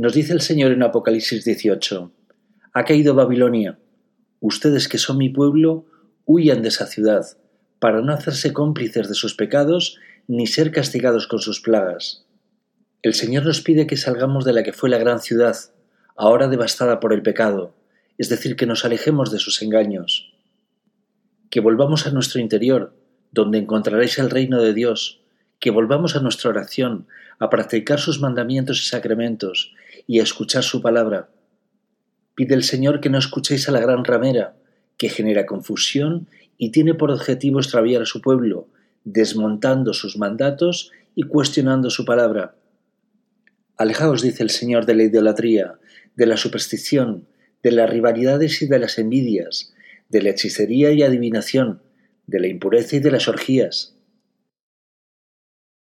Nos dice el Señor en Apocalipsis 18, ha caído Babilonia. Ustedes que son mi pueblo, huyan de esa ciudad, para no hacerse cómplices de sus pecados ni ser castigados con sus plagas. El Señor nos pide que salgamos de la que fue la gran ciudad, ahora devastada por el pecado, es decir, que nos alejemos de sus engaños. Que volvamos a nuestro interior, donde encontraréis el reino de Dios, que volvamos a nuestra oración, a practicar sus mandamientos y sacramentos, y a escuchar su palabra. Pide el Señor que no escuchéis a la gran ramera, que genera confusión y tiene por objetivo extraviar a su pueblo, desmontando sus mandatos y cuestionando su palabra. Alejaos, dice el Señor, de la idolatría, de la superstición, de las rivalidades y de las envidias, de la hechicería y adivinación, de la impureza y de las orgías